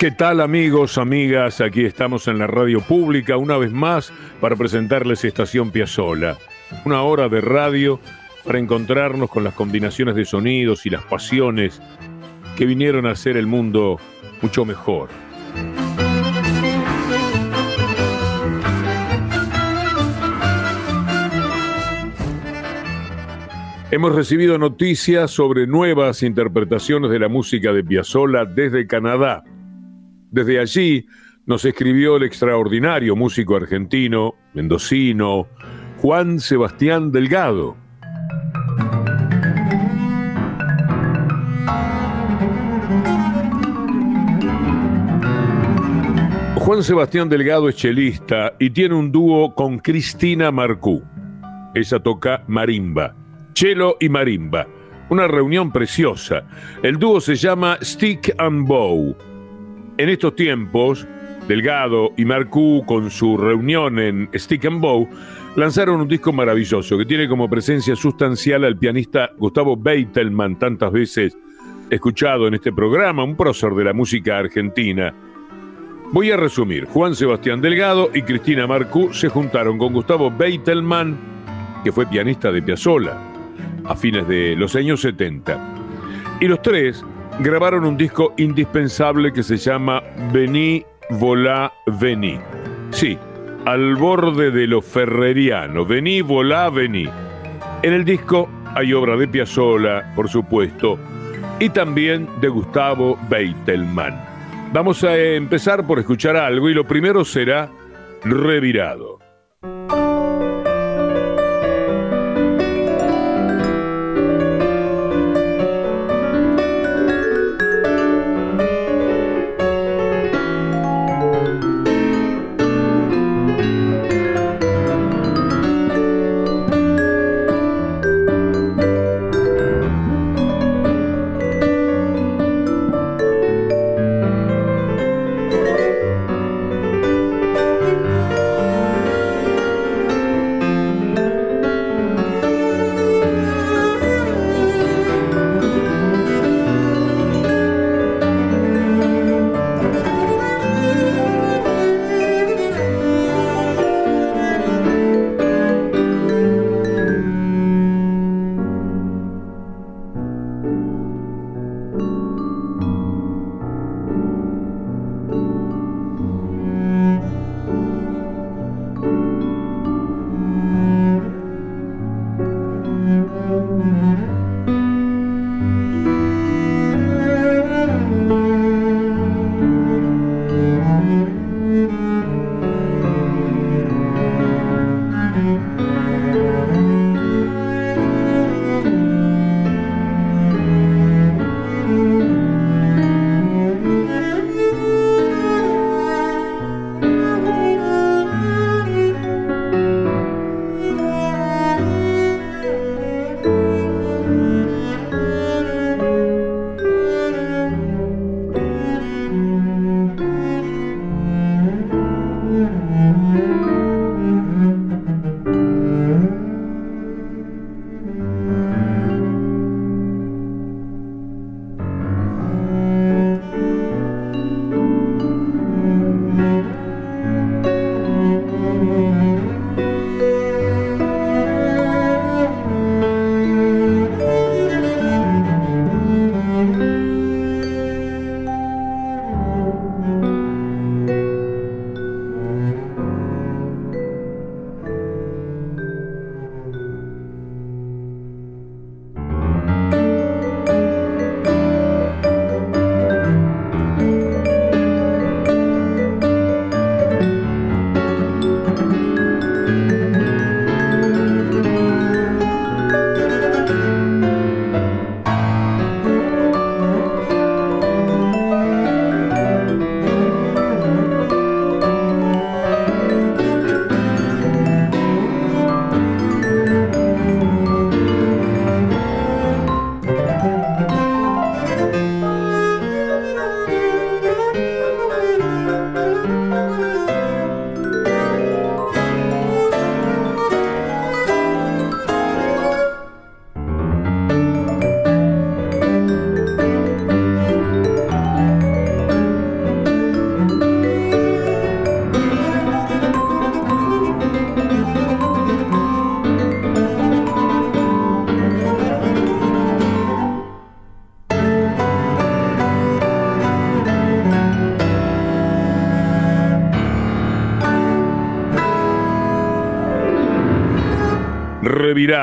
¿Qué tal amigos, amigas? Aquí estamos en la radio pública una vez más para presentarles Estación Piazzola. Una hora de radio para encontrarnos con las combinaciones de sonidos y las pasiones que vinieron a hacer el mundo mucho mejor. Hemos recibido noticias sobre nuevas interpretaciones de la música de Piazzolla desde Canadá. Desde allí nos escribió el extraordinario músico argentino, mendocino, Juan Sebastián Delgado. Juan Sebastián Delgado es chelista y tiene un dúo con Cristina Marcú. Ella toca marimba, chelo y marimba. Una reunión preciosa. El dúo se llama Stick and Bow. En estos tiempos, Delgado y Marcú, con su reunión en Stick and Bow, lanzaron un disco maravilloso que tiene como presencia sustancial al pianista Gustavo Beitelman, tantas veces escuchado en este programa, un prócer de la música argentina. Voy a resumir. Juan Sebastián Delgado y Cristina Marcú se juntaron con Gustavo Beitelman, que fue pianista de Piazzolla, a fines de los años 70. Y los tres grabaron un disco indispensable que se llama Vení, Volá, Vení. Sí, al borde de lo ferreriano. Vení, volá, vení. En el disco hay obra de Piazzolla, por supuesto, y también de Gustavo Beitelman. Vamos a empezar por escuchar algo y lo primero será Revirado.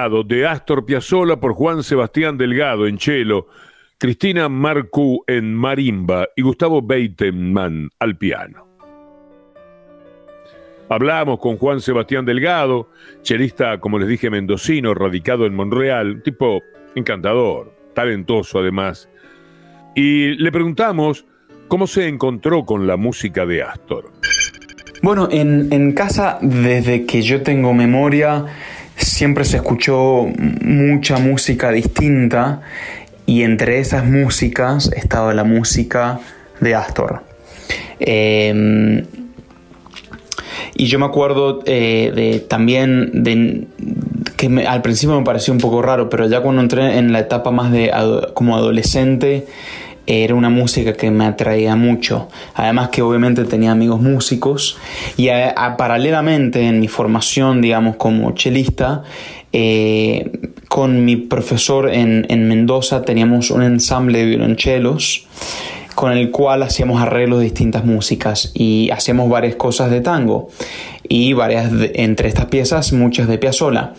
De Astor Piazzolla por Juan Sebastián Delgado en cello, Cristina Marcú en marimba y Gustavo Beiteman al piano. Hablamos con Juan Sebastián Delgado, chelista, como les dije, mendocino, radicado en Monreal, tipo encantador, talentoso además. Y le preguntamos cómo se encontró con la música de Astor. Bueno, en, en casa, desde que yo tengo memoria, siempre se escuchó mucha música distinta y entre esas músicas estaba la música de Astor. Em, y yo me acuerdo eh, de, también de que al principio me pareció un poco raro, pero ya cuando entré en la etapa más de como adolescente, era una música que me atraía mucho. Además que obviamente tenía amigos músicos y paralelamente en mi formación, digamos, como chelista, eh, con mi profesor en, en, Mendoza teníamos un ensamble de violonchelos con el cual hacíamos arreglos de distintas músicas y hacíamos varias cosas de tango y varias entre estas piezas muchas de Piazzolla.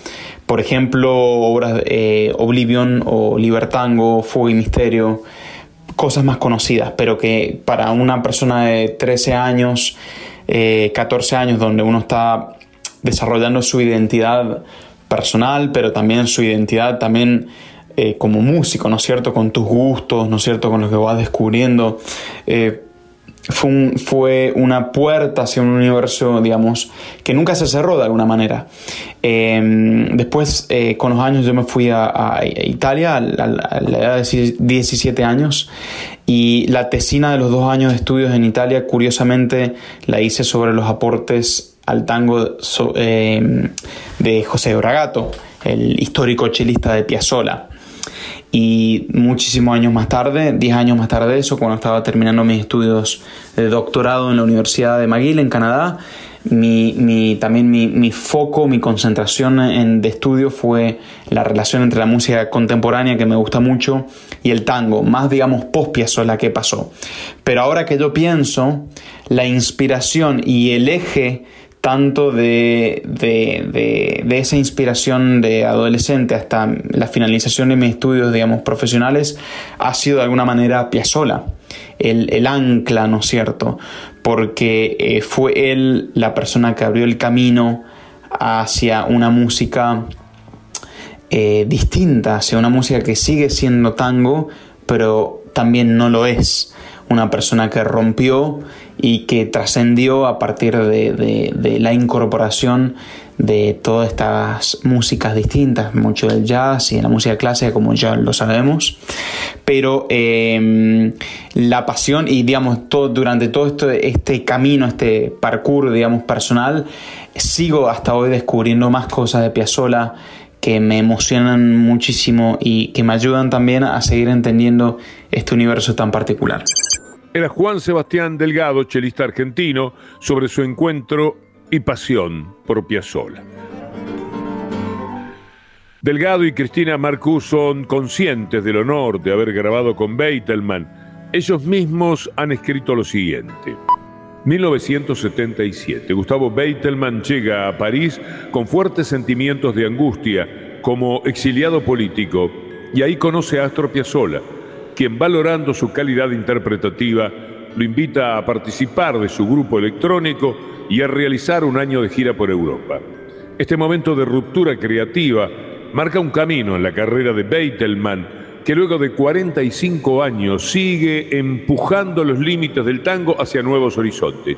Por ejemplo, obras de eh, Oblivion o Libertango, Fuego y Misterio, cosas más conocidas, pero que para una persona de 13 años, 14 eh, años, donde uno está desarrollando su identidad personal, pero también su identidad también eh, como músico, ¿no es cierto? Con tus gustos, ¿no es cierto? Con lo que vas descubriendo. Eh, fue, fue, una puerta hacia un universo, digamos, que nunca se cerró de alguna manera. Em, después, eh, con los años, yo me fui a, Italia a, la edad de 17 años y la tesina de los dos años de estudios en Italia, curiosamente, la hice sobre los aportes al tango em, de José Bragato, el histórico chelista de Piazzolla. Y muchísimos años más tarde, 10 años más tarde de eso, cuando estaba terminando mis estudios de doctorado en la Universidad de McGill en Canadá, mi, también mi, foco, mi concentración en, de estudio fue la relación entre la música contemporánea que me gusta mucho y el tango, más digamos post la que pasó. Pero ahora que yo pienso, la inspiración y el eje tanto de, esa inspiración de adolescente hasta la finalización de mis estudios, digamos, profesionales, ha sido de alguna manera Piazzolla, el, ancla, ¿no es cierto? Porque eh, fue él la persona que abrió el camino hacia una música eh, distinta, hacia una música que sigue siendo tango, pero también no lo es. Una persona que rompió y que trascendió a partir de, la incorporación de todas estas músicas distintas, mucho del jazz y la música clásica, como ya lo sabemos, pero em, la pasión y digamos todo, durante todo este camino, este parkour, digamos, personal, sigo hasta hoy descubriendo más cosas de Piazzolla que me emocionan muchísimo y que me ayudan también a seguir entendiendo este universo tan particular era Juan Sebastián Delgado, chelista argentino, sobre su encuentro y pasión por Piazzolla. Delgado y Cristina Marcú son conscientes del honor de haber grabado con Beitelman. Ellos mismos han escrito lo siguiente. 1977. Gustavo Beitelman llega a París con fuertes sentimientos de angustia como exiliado político y ahí conoce a Astor Piazzolla quien valorando su calidad interpretativa lo invita a participar de su grupo electrónico y a realizar un año de gira por Europa. Este momento de ruptura creativa marca un camino en la carrera de Beitelman, que luego de 45 años sigue empujando los límites del tango hacia nuevos horizontes.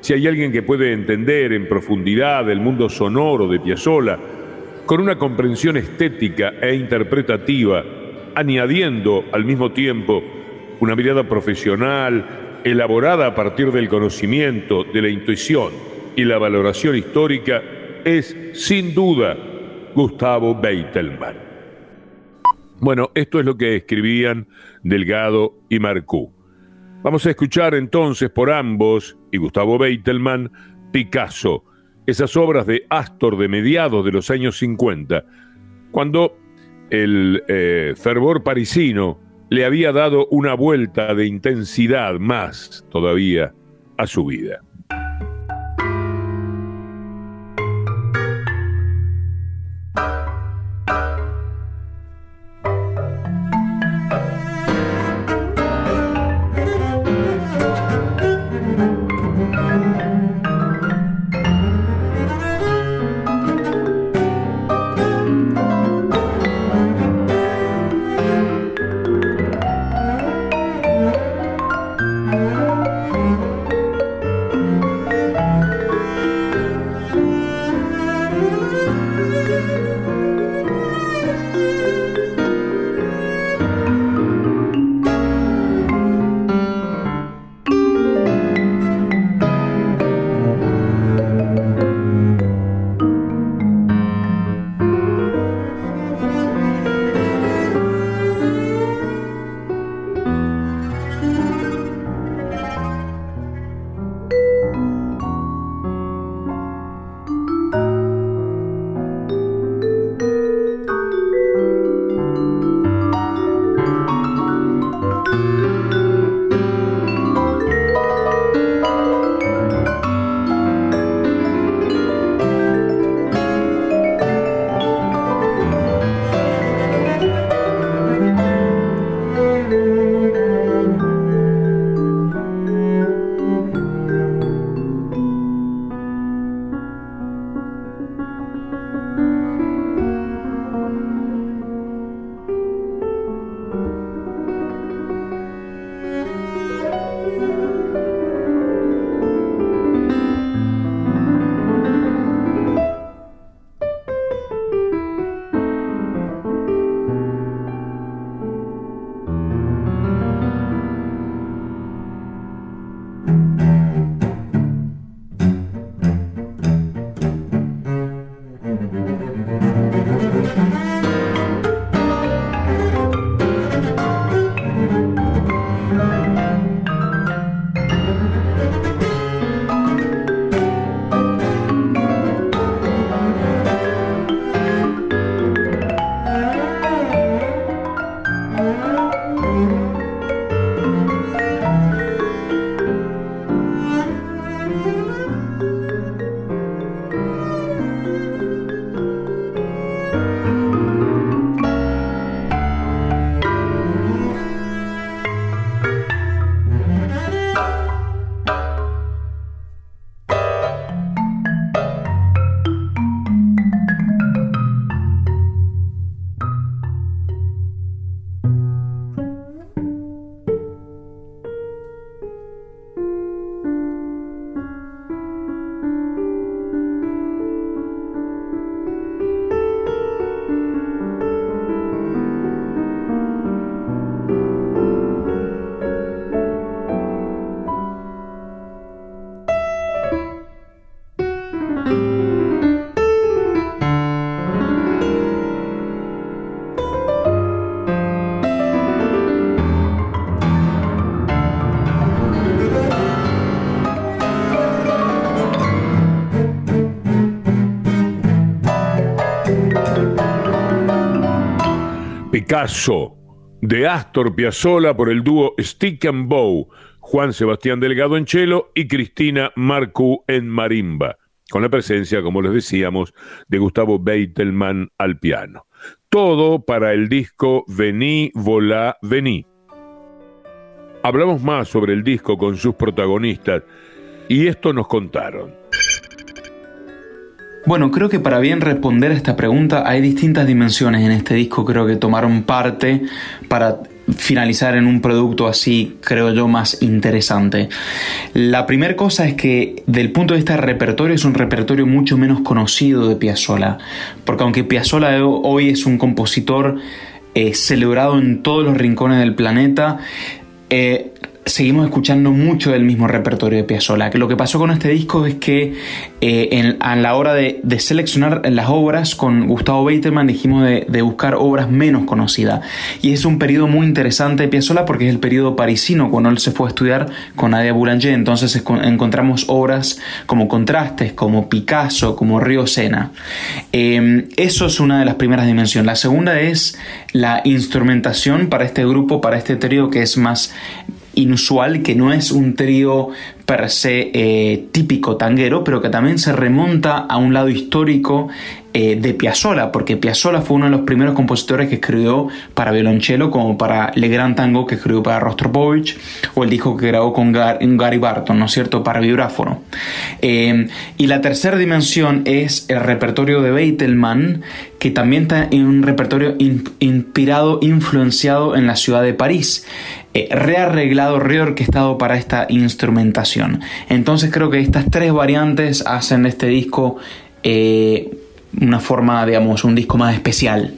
Si hay alguien que puede entender en profundidad el mundo sonoro de Piazzolla, con una comprensión estética e interpretativa añadiendo al mismo tiempo una mirada profesional, elaborada a partir del conocimiento, de la intuición y la valoración histórica, es sin duda Gustavo Beitelman. Bueno, esto es lo que escribían Delgado y Marcú. Vamos a escuchar entonces por ambos y Gustavo Beitelman Picasso, esas obras de Astor de mediados de los años 50, cuando el eh, fervor parisino le había dado una vuelta de intensidad más todavía a su vida. Picasso de Astor Piazzolla por el dúo Stick and Bow, Juan Sebastián Delgado en cello y Cristina Marcú en marimba, con la presencia, como les decíamos, de Gustavo Beitelman al piano. Todo para el disco Vení, Volá, Vení. Hablamos más sobre el disco con sus protagonistas y esto nos contaron. Bueno, creo que para bien responder a esta pregunta hay distintas dimensiones en este disco, creo que tomaron parte para finalizar en un producto así, creo yo, más interesante. La primera cosa es que del punto de vista del repertorio es un repertorio mucho menos conocido de Piazzolla, porque aunque Piazzolla hoy es un compositor eh, celebrado en todos los rincones del planeta, eh, seguimos escuchando mucho del mismo repertorio de Piazzolla. Lo que pasó con este disco es que eh, a la hora de, seleccionar las obras con Gustavo Beiterman dijimos de, buscar obras menos conocidas. Y es un periodo muy interesante de Piazzolla porque es el periodo parisino cuando él se fue a estudiar con Nadia Boulanger. Entonces encontramos obras como Contrastes, como Picasso, como Río Sena. Em, eso es una de las primeras dimensiones. La segunda es la instrumentación para este grupo, para este trío que es más inusual, que no es un trío per se eh, típico tanguero, pero que también se remonta a un lado histórico eh, de Piazzolla, porque Piazzolla fue uno de los primeros compositores que escribió para violonchelo, como para Le Gran Tango que escribió para Rostropovich, o el disco que grabó con Gary Barton, ¿no es cierto?, para vibráfono. Eh, y la tercera dimensión es el repertorio de Beitelman, que también está en un repertorio inspirado, influenciado en la ciudad de París. Eh, rearreglado, reorquestado para esta instrumentación. Entonces creo que estas tres variantes hacen este disco eh, una forma, digamos, un disco más especial.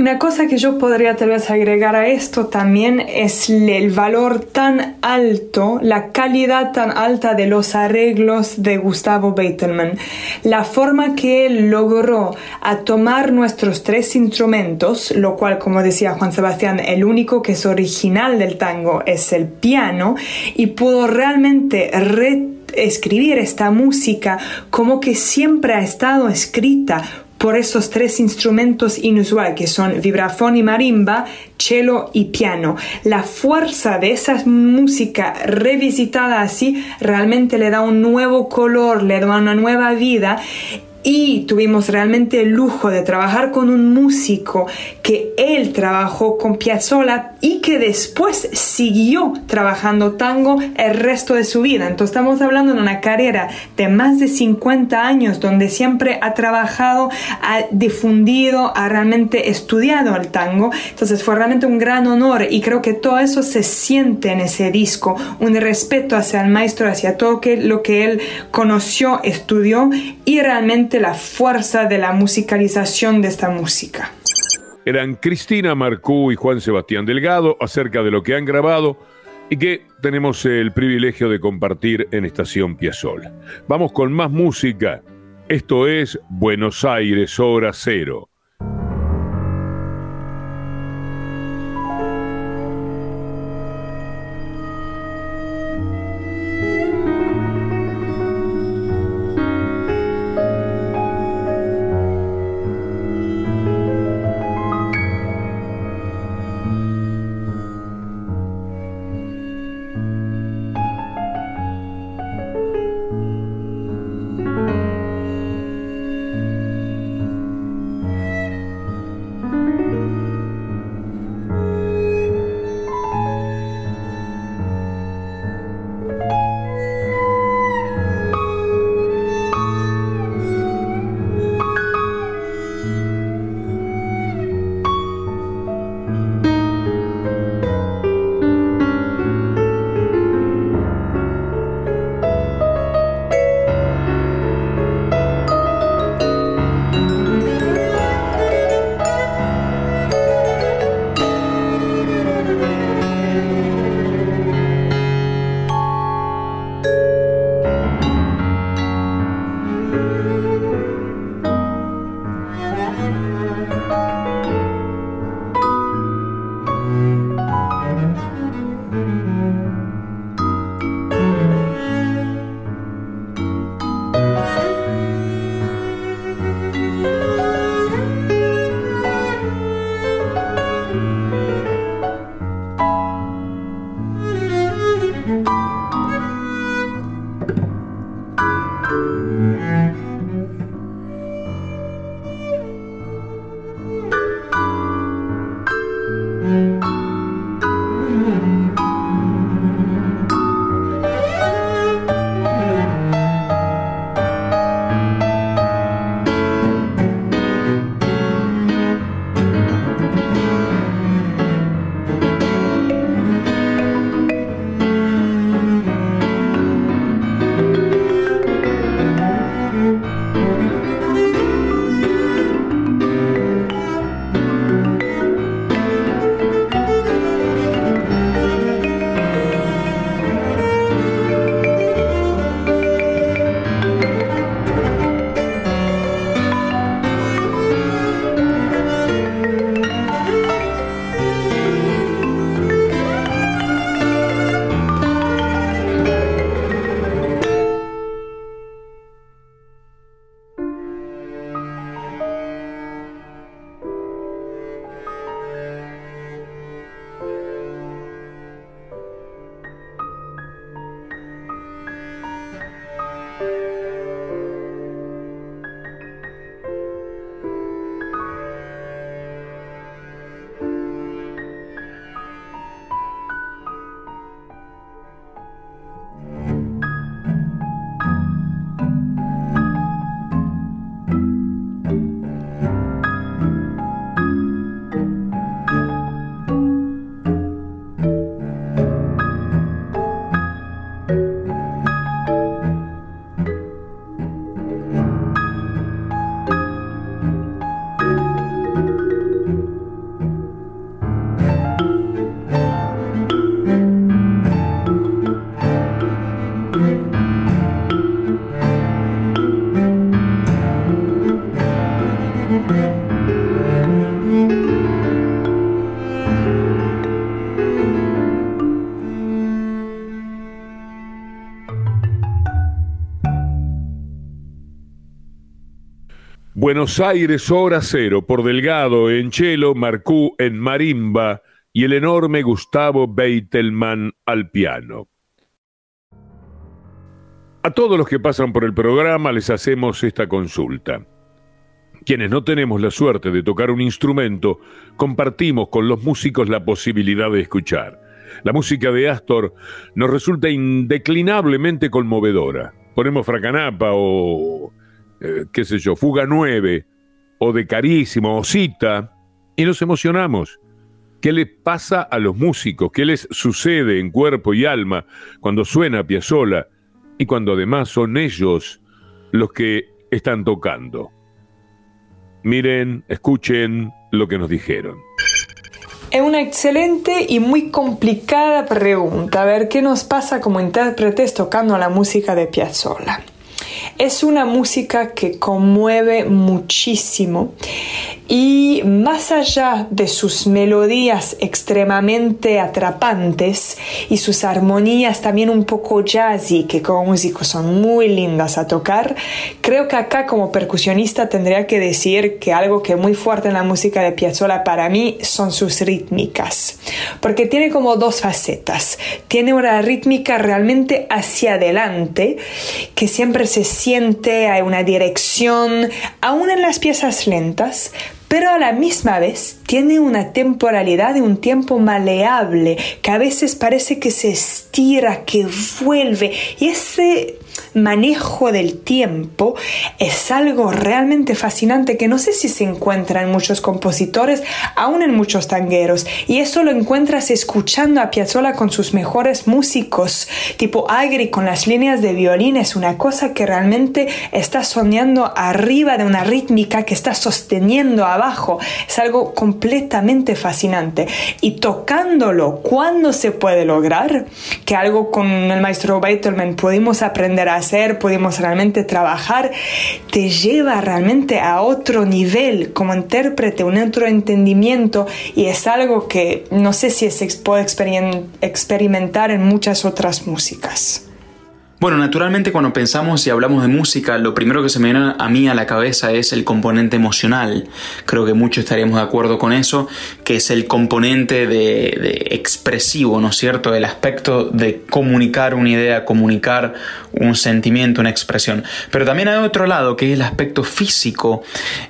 Una cosa que yo podría tal vez agregar a esto también es el valor tan alto, la calidad tan alta de los arreglos de Gustavo Beitelman. La forma que él logró a tomar nuestros tres instrumentos, lo cual, como decía Juan Sebastián, el único que es original del tango es el piano, y pudo realmente escribir esta música como que siempre ha estado escrita por esos tres instrumentos inusuales que son vibrafón y marimba, cello y piano. La fuerza de esa música revisitada así realmente le da un nuevo color, le da una nueva vida y tuvimos realmente el lujo de trabajar con un músico que él trabajó con Piazzolla y que después siguió trabajando tango el resto de su vida. Entonces estamos hablando de una carrera de más de 50 años donde siempre ha trabajado, ha difundido, ha realmente estudiado el tango. Entonces fue realmente un gran honor y creo que todo eso se siente en ese disco, un respeto hacia el maestro, hacia todo lo que él conoció, estudió y realmente la fuerza de la musicalización de esta música. Eran Cristina Marcú y Juan Sebastián Delgado acerca de lo que han grabado y que tenemos el privilegio de compartir en Estación Piazzolla. Vamos con más música. Esto es Buenos Aires, hora cero. Buenos Aires hora cero por Delgado en cello, Marcú en marimba y el enorme Gustavo Beitelman al piano. A todos los que pasan por el programa les hacemos esta consulta. Quienes no tenemos la suerte de tocar un instrumento, compartimos con los músicos la posibilidad de escuchar. La música de Astor nos resulta indeclinablemente conmovedora. Ponemos Fracanapa o, eh, qué sé yo, Fuga 9, o de Carísimo, o Cita, y nos emocionamos. ¿Qué les pasa a los músicos? ¿Qué les sucede en cuerpo y alma cuando suena Piazzolla y cuando además son ellos los que están tocando? Miren, escuchen lo que nos dijeron. Es una excelente y muy complicada pregunta. A ver qué nos pasa como intérpretes tocando la música de Piazzolla. Es una música que conmueve muchísimo y más allá de sus melodías extremadamente atrapantes y sus armonías también un poco jazzy que como músicos son muy lindas a tocar, creo que acá como percusionista tendría que decir que algo que es muy fuerte en la música de Piazzolla para mí son sus rítmicas, porque tiene como dos facetas. Tiene una rítmica realmente hacia adelante que siempre se siente, hay una dirección, aún en las piezas lentas, pero a la misma vez tiene una temporalidad y un tiempo maleable que a veces parece que se estira, que vuelve y ese manejo del tiempo es algo realmente fascinante que no sé si se encuentra en muchos compositores, aún en muchos tangueros. Y eso lo encuentras escuchando a Piazzolla con sus mejores músicos, tipo Agri con las líneas de violín. Es una cosa que realmente está soñando arriba de una rítmica que está sosteniendo abajo. Es algo completamente fascinante. Y tocándolo, ¿cuándo se puede lograr? Que algo con el maestro Beethoven pudimos aprender a hacer, pudimos realmente trabajar, te lleva realmente a otro nivel como intérprete, un otro entendimiento y es algo que no sé si se puede experimentar en muchas otras músicas. Bueno, naturalmente cuando pensamos y hablamos de música, lo primero que se me viene a mí a la cabeza es el componente emocional. Creo que muchos estaríamos de acuerdo con eso, que es el componente de, expresivo, ¿no es cierto? El aspecto de comunicar una idea, comunicar un sentimiento, una expresión. Pero también hay otro lado, que es el aspecto físico,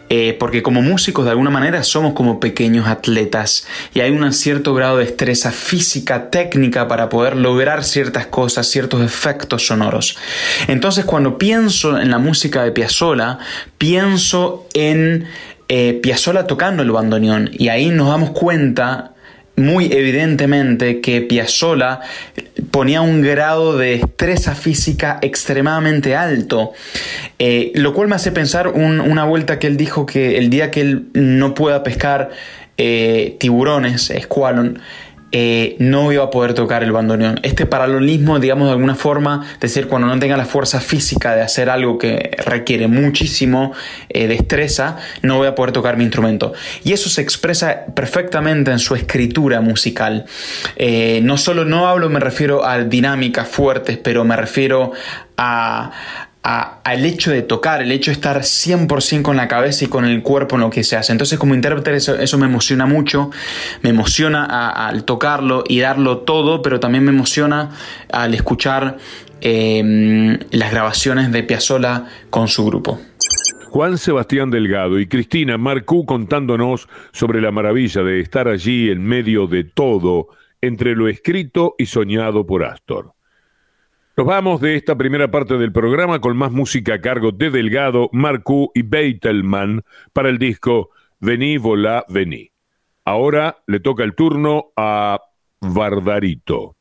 eh, porque como músicos de alguna manera somos como pequeños atletas y hay un cierto grado de destreza física, técnica para poder lograr ciertas cosas, ciertos efectos entonces cuando pienso en la música de Piazzolla, pienso en eh, Piazzolla tocando el bandoneón. Y ahí nos damos cuenta muy evidentemente que Piazzolla ponía un grado de destreza física extremadamente alto, eh, lo cual me hace pensar una vuelta que él dijo que el día que él no pueda pescar eh, tiburones, escualon, eh, no iba a poder tocar el bandoneón. Este paralelismo, digamos de alguna forma, decir, cuando no tenga la fuerza física de hacer algo que requiere muchísimo eh, destreza, no voy a poder tocar mi instrumento. Y eso se expresa perfectamente en su escritura musical. Eh, no solo no hablo, me refiero a dinámicas fuertes, pero me refiero a, al hecho de tocar, el hecho de estar 100% con la cabeza y con el cuerpo en lo que se hace. Entonces como intérprete eso, me emociona mucho, me emociona al tocarlo y darlo todo, pero también me emociona al escuchar em, las grabaciones de Piazzolla con su grupo. Juan Sebastián Delgado y Cristina Marcú contándonos sobre la maravilla de estar allí en medio de todo, entre lo escrito y soñado por Astor. Nos vamos de esta primera parte del programa con más música a cargo de Delgado, Marcú y Beitelman para el disco Vení, volá, vení. Ahora le toca el turno a Vardarito.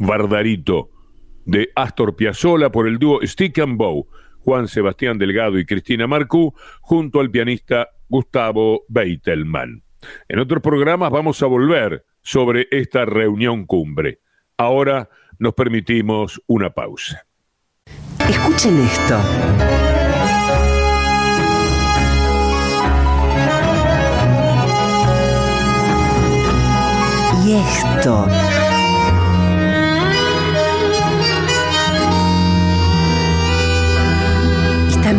Bardarito, de Astor Piazzolla por el dúo Stick and Bow, Juan Sebastián Delgado y Cristina Marcú, junto al pianista Gustavo Beitelman. En otros programas vamos a volver sobre esta reunión cumbre. Ahora nos permitimos una pausa. Escuchen esto. Y esto.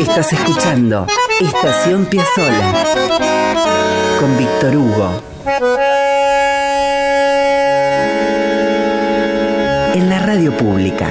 Estás escuchando Estación Piazzola con Víctor Hugo. En la radio pública.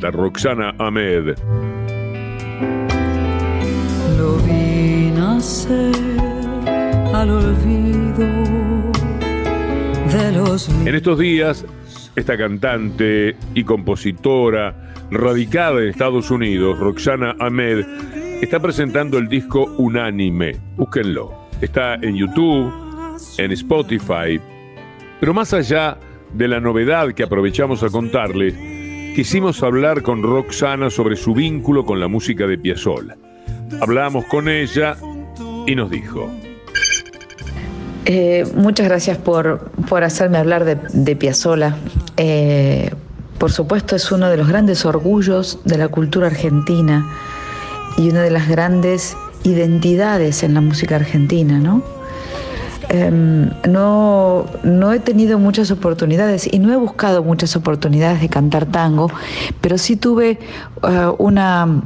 Canta Roxana Ahmed? Lo vi nacer al olvido de los En estos días, esta cantante y compositora radicada en Estados Unidos, Roxana Ahmed, está presentando el disco Unánime. Búsquenlo. Está en YouTube, en Spotify. Pero más allá de la novedad que aprovechamos a contarles, quisimos hablar con Roxana sobre su vínculo con la música de Piazzolla. Hablamos con ella y nos dijo. Eh, muchas gracias por, por, hacerme hablar de, de Piazzolla. Eh, por supuesto es uno de los grandes orgullos de la cultura argentina y una de las grandes identidades en la música argentina, ¿no? Eh, no, no he tenido muchas oportunidades y no he buscado muchas oportunidades de cantar tango, pero sí tuve uh, una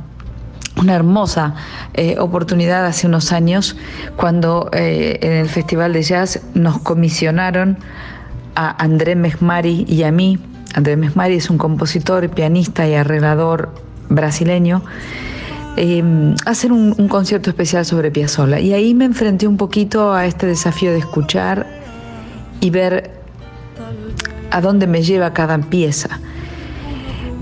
una hermosa eh, oportunidad hace unos años cuando eh, en el Festival de Jazz nos comisionaron a André Mesmari y a mí. André Mesmari es un compositor, pianista y arreglador brasileño. Eh, hacer un, concierto especial sobre Piazzolla y ahí me enfrenté un poquito a este desafío de escuchar y ver a dónde me lleva cada pieza.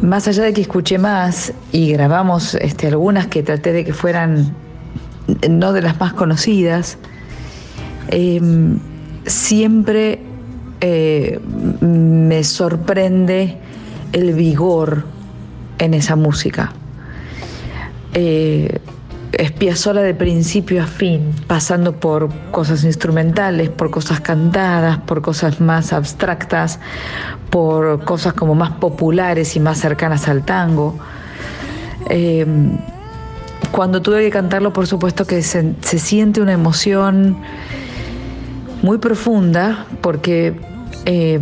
Más allá de que escuché más y grabamos este, algunas que traté de que fueran no de las más conocidas, eh, siempre eh, me sorprende el vigor en esa música. Eh, es Piazzolla de principio a fin, pasando por cosas instrumentales, por cosas cantadas, por cosas más abstractas, por cosas como más populares y más cercanas al tango. Eh, cuando tuve que cantarlo, por supuesto que se, siente una emoción muy profunda, porque eh,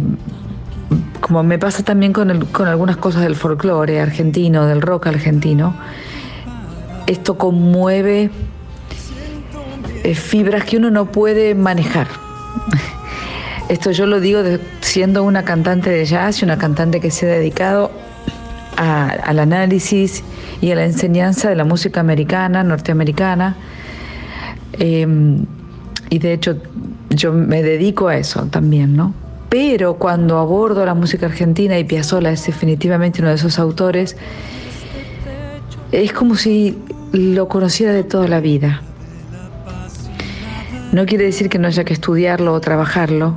como me pasa también con, con algunas cosas del folclore argentino, del rock argentino, esto conmueve eh, fibras que uno no puede manejar. Esto yo lo digo siendo una cantante de jazz y una cantante que se ha dedicado al análisis y a la enseñanza de la música americana, norteamericana. Em, y de hecho yo me dedico a eso también, ¿no? Pero cuando abordo la música argentina y Piazzolla es definitivamente uno de esos autores, es como si lo conociera de toda la vida. No quiere decir que no haya que estudiarlo o trabajarlo,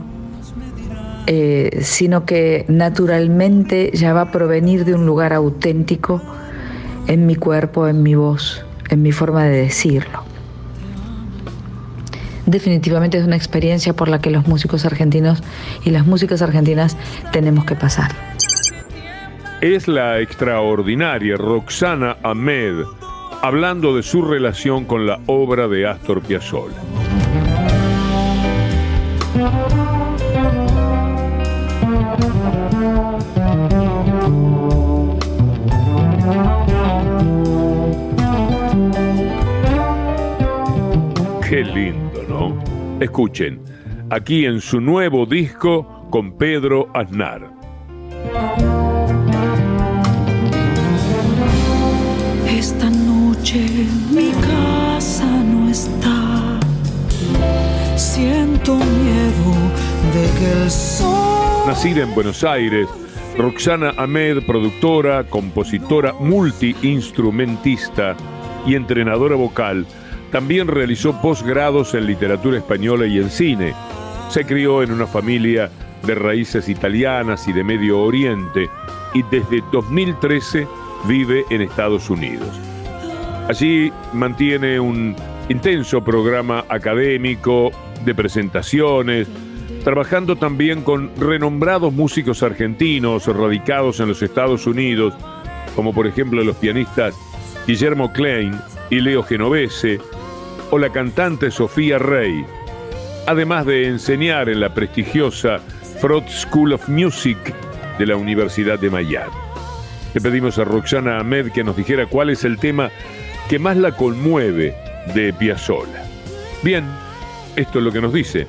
eh, sino que naturalmente ya va a provenir de un lugar auténtico en mi cuerpo, en mi voz, en mi forma de decirlo. Definitivamente es una experiencia por la que los músicos argentinos y las músicas argentinas tenemos que pasar. Es la extraordinaria Roxana Ahmed hablando de su relación con la obra de Astor Piazzolla. Qué lindo, ¿no? Escuchen, aquí en su nuevo disco con Pedro Aznar. Mi casa no está. Siento miedo de que el. Nacida en Buenos Aires, Roxana Ahmed, productora, compositora, multiinstrumentista y entrenadora vocal, también realizó posgrados en literatura española y en cine. Se crió en una familia de raíces italianas y de Medio Oriente y desde 2013 vive en Estados Unidos. Allí mantiene un intenso programa académico de presentaciones, trabajando también con renombrados músicos argentinos radicados en los Estados Unidos, como por ejemplo los pianistas Guillermo Klein y Leo Genovese, o la cantante Sofía Rey, además de enseñar en la prestigiosa Frott School of Music de la Universidad de Miami. Le pedimos a Roxana Ahmed que nos dijera cuál es el tema que más la conmueve de Piazzolla. Bien, esto es lo que nos dice.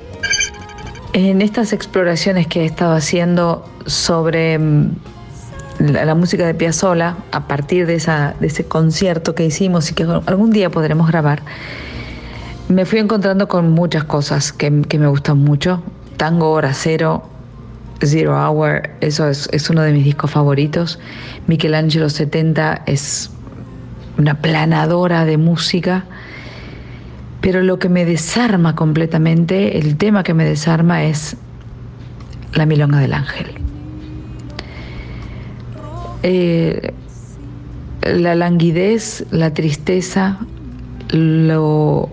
En estas exploraciones que he estado haciendo sobre mm, la, música de Piazzolla, a partir de, ese concierto que hicimos y que algún día podremos grabar, me fui encontrando con muchas cosas que, me gustan mucho. Tango Hora Cero, Zero Hour, eso es, es uno de mis discos favoritos. Michelangelo 70 es una planadora de música. Pero lo que me desarma completamente, el tema que me desarma es la milonga del ángel. Eh, la languidez, la tristeza, lo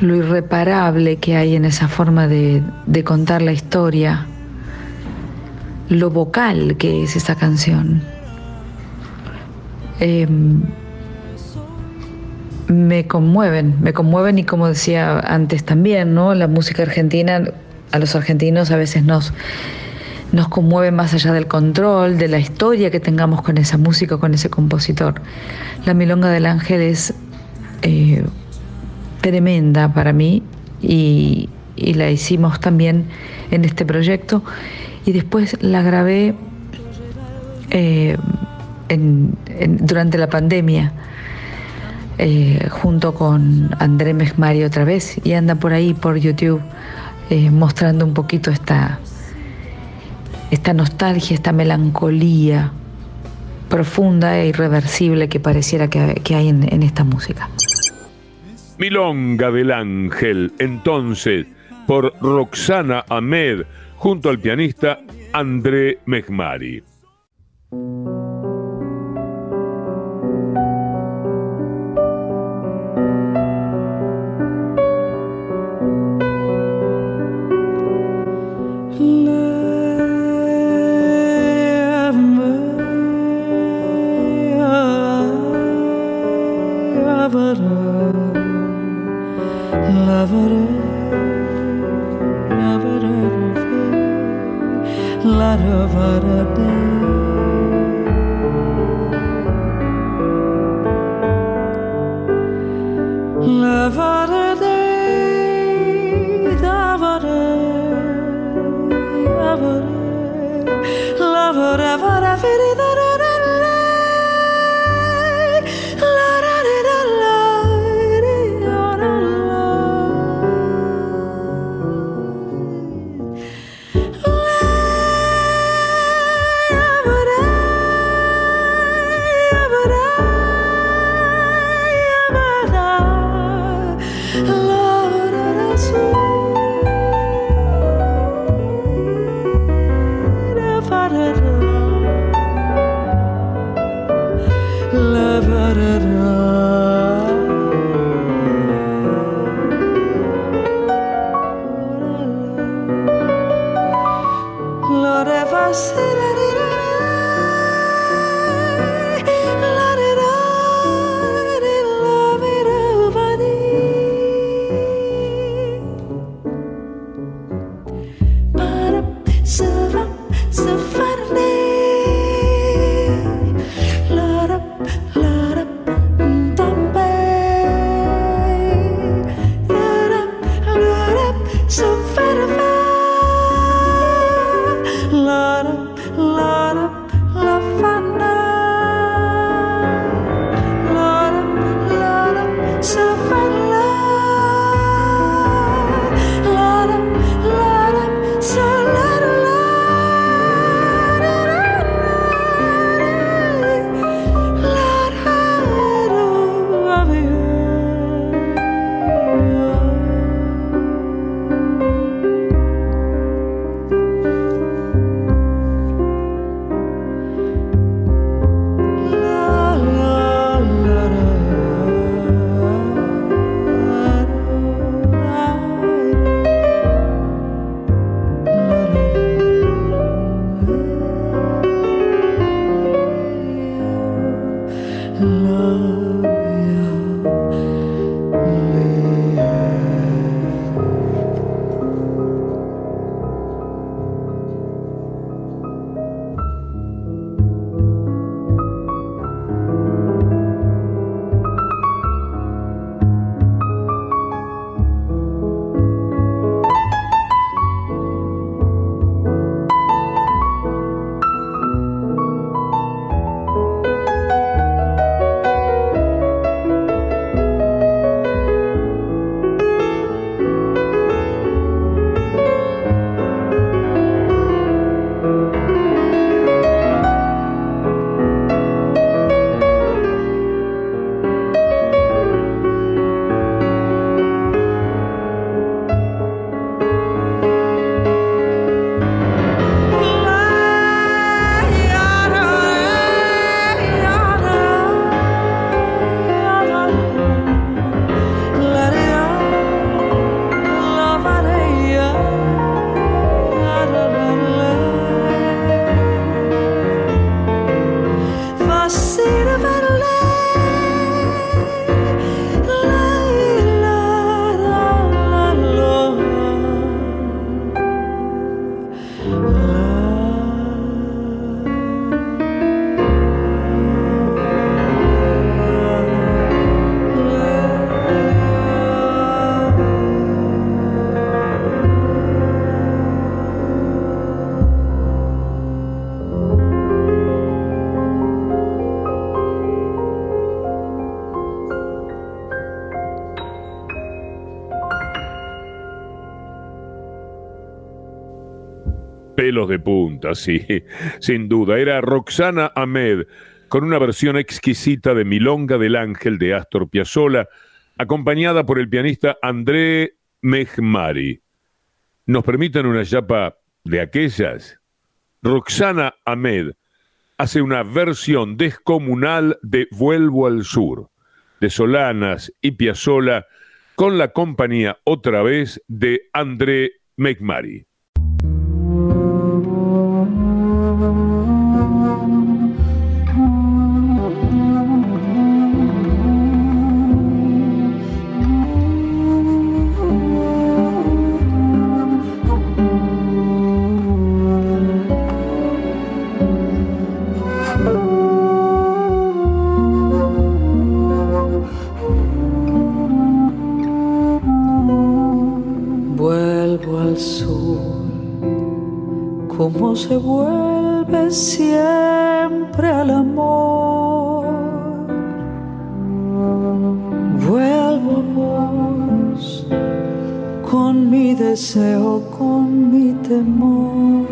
lo irreparable que hay en esa forma de, contar la historia, lo vocal que es esa canción. Em, me conmueven, me conmueven y como decía antes también, ¿no? La música argentina, a los argentinos a veces nos, nos conmueve más allá del control, de la historia que tengamos con esa música, con ese compositor. La Milonga del Ángel es eh, tremenda para mí y, la hicimos también en este proyecto y después la grabé eh, durante la pandemia eh, junto con André Mesmari otra vez y anda por ahí por YouTube eh, mostrando un poquito esta, esta nostalgia, esta melancolía profunda e irreversible que pareciera que, hay en esta música. Milonga del Ángel, entonces, por Roxana Ahmed, junto al pianista André Mehmari. Lover, ever, sí, sin duda. Era Roxana Ahmed, con una versión exquisita de Milonga del Ángel de Astor Piazzolla, acompañada por el pianista André Mehmari. ¿Nos permiten una chapa de aquellas? Roxana Ahmed hace una versión descomunal de Vuelvo al Sur, de Solanas y Piazzolla, con la compañía otra vez de André Mehmari. Cómo se vuelve siempre al amor. Vuelvo a vos con mi deseo, con mi temor.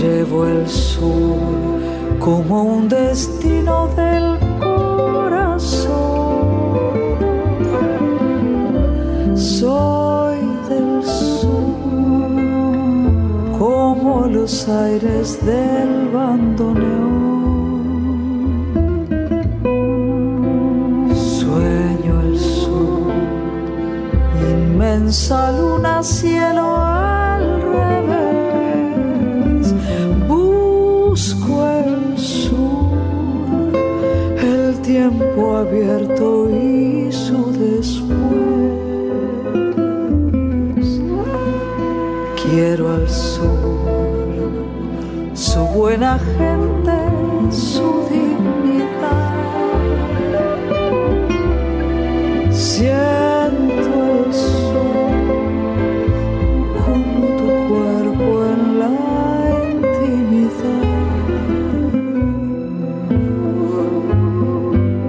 Llevo el sur como un destino del los aires del bandoneón. Sueño el sur, inmensa luna, cielo gente, su dignidad. Siento el sur como tu cuerpo en la intimidad.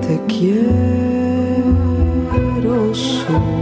Te quiero sur.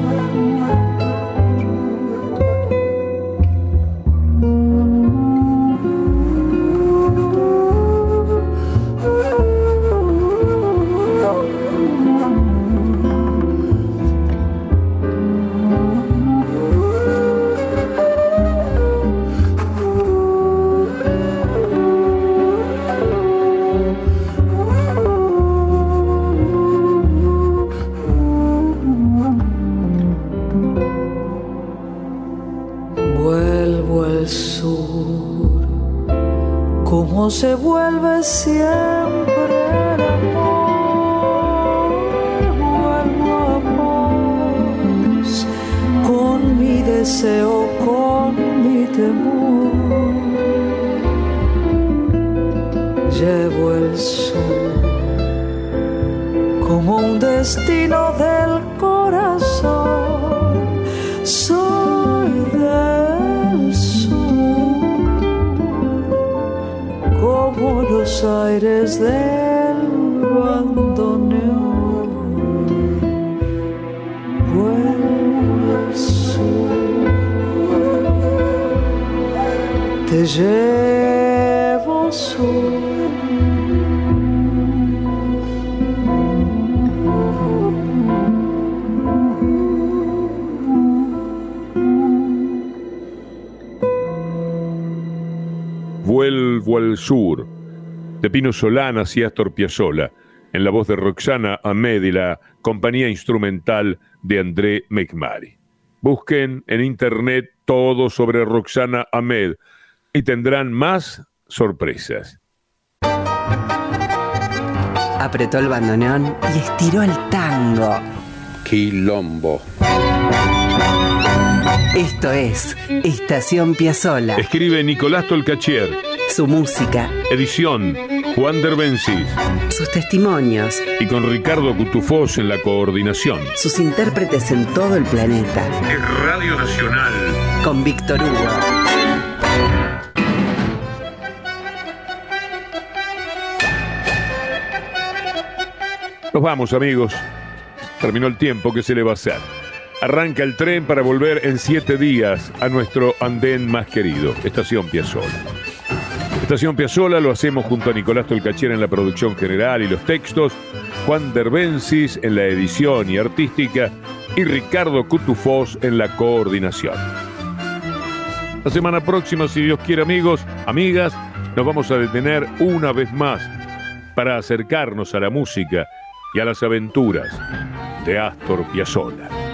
Pino Solanas y Astor Piazzolla, en la voz de Roxana Ahmed y la compañía instrumental de André McMari. Busquen en internet todo sobre Roxana Ahmed y tendrán más sorpresas. Apretó el bandoneón y estiró el tango. Quilombo. Esto es Estación Piazzola. Escribe Nicolás Tolcachier. Su música, Edición Juan Derbencis. sus testimonios, Y con Ricardo Cutufós en la coordinación. sus intérpretes en todo el planeta. Es Radio Nacional. Con Víctor Hugo. Nos vamos, amigos. Terminó el tiempo, ¿qué se le va a hacer? Arranca el tren para volver en siete días a nuestro andén más querido, Estación Piazzola. Estación Piazzola lo hacemos junto a Nicolás Tolcachera en la producción general y los textos, Juan Derbencis en la edición y artística y Ricardo Cutufós en la coordinación. La semana próxima, si Dios quiere, amigos, amigas, nos vamos a detener una vez más para acercarnos a la música y a las aventuras de Astor Piazzolla.